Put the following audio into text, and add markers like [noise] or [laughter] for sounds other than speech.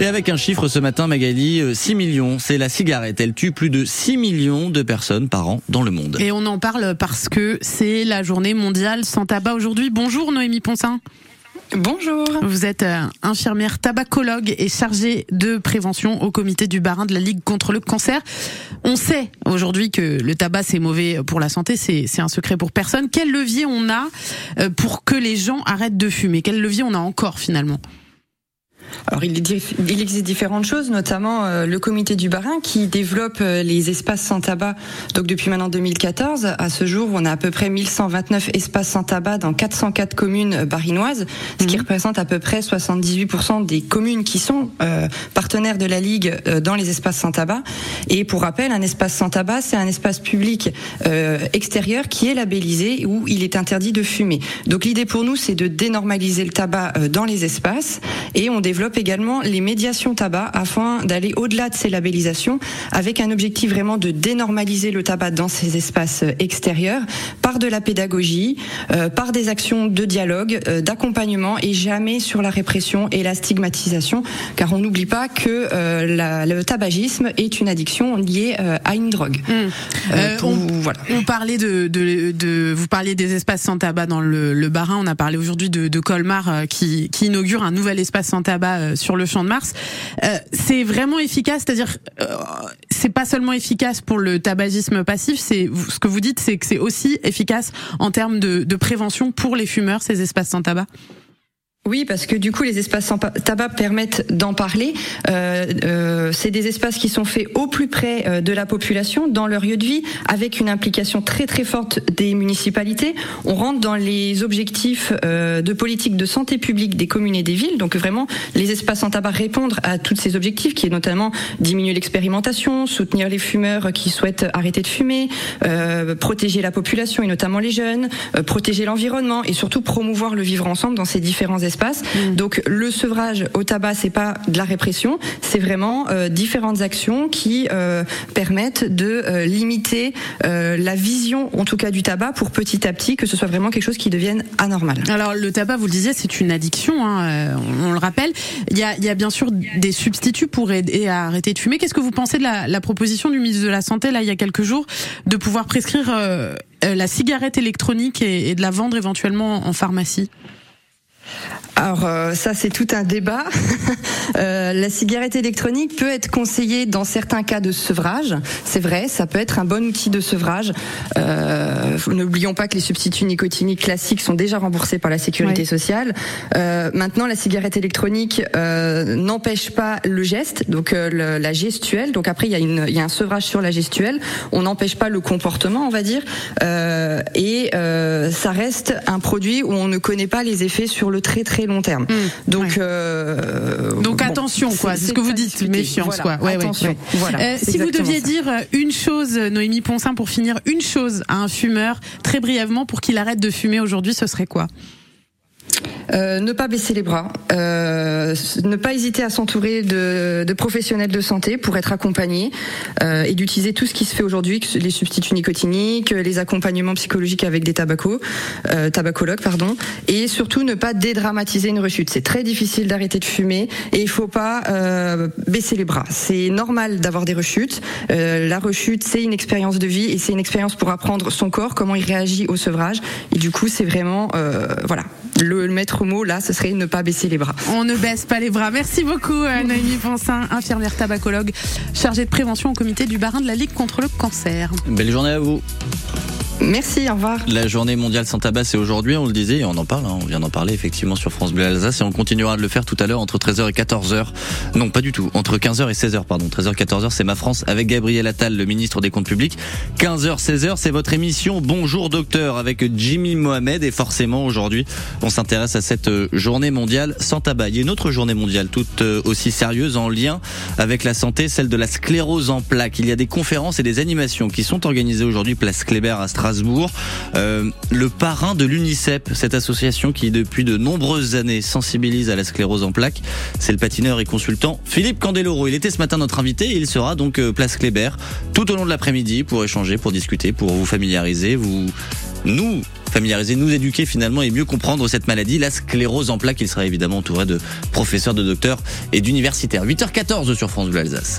Et avec un chiffre ce matin, Magali, 6 millions, c'est la cigarette. Elle tue plus de 6 millions de personnes par an dans le monde. Et on en parle parce que c'est la journée mondiale sans tabac aujourd'hui. Bonjour Noémie Ponsin. Bonjour. Vous êtes euh, infirmière tabacologue et chargée de prévention au comité du Barin de la Ligue contre le cancer. On sait aujourd'hui que le tabac c'est mauvais pour la santé, c'est un secret pour personne. Quel levier on a euh, pour que les gens arrêtent de fumer? Quel levier on a encore finalement? Alors il, existe différentes choses, notamment euh, le comité du Barin qui développe euh, les espaces sans tabac. Donc depuis maintenant 2014, à ce jour, on a à peu près 1129 espaces sans tabac dans 404 communes euh, barinoises, ce qui mhm. représente à peu près 78% des communes qui sont partenaires de la Ligue dans les espaces sans tabac. Et pour rappel, un espace sans tabac, c'est un espace public extérieur qui est labellisé où il est interdit de fumer. Donc l'idée pour nous, c'est de dénormaliser le tabac dans les espaces et on développe également les médiations tabac afin d'aller au-delà de ces labellisations avec un objectif vraiment de dénormaliser le tabac dans ces espaces extérieurs par de la pédagogie, euh, par des actions de dialogue, euh, d'accompagnement et jamais sur la répression et la stigmatisation car on n'oublie pas que euh, le tabagisme est une addiction liée à une drogue. Mmh. on, voilà. on, parlait de, de, de, vous parliez des espaces sans tabac dans le, le Barin, on a parlé aujourd'hui de, de Colmar qui, qui inaugure un nouvel espace sans tabac euh, sur le champ de Mars. Euh, c'est vraiment efficace, c'est-à-dire euh, c'est pas seulement efficace pour le tabagisme passif, c'est ce que vous dites, c'est que c'est aussi efficace en termes de, de prévention pour les fumeurs ces espaces sans tabac. Oui, parce que du coup, les espaces sans tabac permettent d'en parler. Euh, euh, c'est des espaces qui sont faits au plus près euh, de la population, dans leur lieu de vie, avec une implication très très forte des municipalités. On rentre dans les objectifs euh, de politique de santé publique des communes et des villes. Donc vraiment, les espaces sans tabac répondent à tous ces objectifs, qui est notamment diminuer l'expérimentation, soutenir les fumeurs qui souhaitent arrêter de fumer, euh, protéger la population et notamment les jeunes, protéger l'environnement et surtout promouvoir le vivre ensemble dans ces différents espaces Mm. Donc le sevrage au tabac, c'est pas de la répression, c'est vraiment euh, différentes actions qui euh, permettent de euh, limiter la vision, en tout cas du tabac, pour petit à petit que ce soit vraiment quelque chose qui devienne anormal. Alors le tabac, vous le disiez, c'est une addiction, hein, on, le rappelle. Il y a, il y a bien sûr des substituts pour aider à arrêter de fumer. Qu'est-ce que vous pensez de la, la, proposition du ministre de la Santé là il y a quelques jours de pouvoir prescrire la cigarette électronique et, et de la vendre éventuellement en pharmacie? Alors euh, ça c'est tout un débat. [laughs] euh, la cigarette électronique peut être conseillée dans certains cas de sevrage. C'est vrai, ça peut être un bon outil de sevrage. Euh, N'oublions pas que les substituts nicotiniques classiques sont déjà remboursés par la sécurité sociale. Euh, maintenant, la cigarette électronique euh, n'empêche pas le geste, donc le, la gestuelle. Donc après, il y, a une, il y a un sevrage sur la gestuelle. On n'empêche pas le comportement, on va dire. et ça reste un produit où on ne connaît pas les effets sur le très très long terme. Mmh, donc euh, donc attention quoi, c'est ce que vous dites, méfiance quoi. Ouais, attention. Voilà, euh, si vous deviez dire une chose, Noémie Ponsin, pour finir, une chose à un fumeur très brièvement pour qu'il arrête de fumer aujourd'hui, ce serait quoi? Euh, ne pas baisser les bras, euh, ne pas hésiter à s'entourer de, professionnels de santé pour être accompagné euh, et d'utiliser tout ce qui se fait aujourd'hui, les substituts nicotiniques, les accompagnements psychologiques avec des tabacos, euh, tabacologues, pardon, et surtout ne pas dédramatiser une rechute. C'est très difficile d'arrêter de fumer et il faut pas baisser les bras. C'est normal d'avoir des rechutes. La rechute, c'est une expérience de vie et c'est une expérience pour apprendre son corps, comment il réagit au sevrage. Et du coup, c'est vraiment, voilà, le, maître mot là, ce serait ne pas baisser les bras. On ne baisse pas les bras. Merci beaucoup, euh, Noémie Ponsin, infirmière tabacologue chargée de prévention au comité du Barin de la Ligue contre le cancer. Belle journée à vous. Merci, au revoir. La journée mondiale sans tabac, c'est aujourd'hui, on le disait, on en parle, hein, on vient d'en parler effectivement sur France Bleu Alsace, et on continuera de le faire tout à l'heure entre 13h et 14h. Non, pas du tout, entre 15h et 16h, pardon. 13h, 14h, c'est Ma France avec Gabriel Attal, le ministre des Comptes Publics. 15h, 16h, c'est votre émission Bonjour Docteur avec Jimmy Mohamed, et forcément aujourd'hui, on s'intéresse à cette euh, journée mondiale sans tabac. Il y a une autre journée mondiale toute euh, aussi sérieuse en lien avec la santé, celle de la sclérose en plaques. Il y a des conférences et des animations qui sont organisées aujourd'hui place Kléber à Strasbourg Euh, le parrain de l'UNICEP, cette association qui depuis de nombreuses années sensibilise à la sclérose en plaques, c'est le patineur et consultant Philippe Candeloro. Il était ce matin notre invité et il sera donc euh, place Kléber tout au long de l'après-midi pour échanger, pour discuter, pour vous familiariser, vous nous familiariser, nous éduquer finalement et mieux comprendre cette maladie, la sclérose en plaques. Il sera évidemment entouré de professeurs, de docteurs et d'universitaires. 8h14 sur France Bleu Alsace.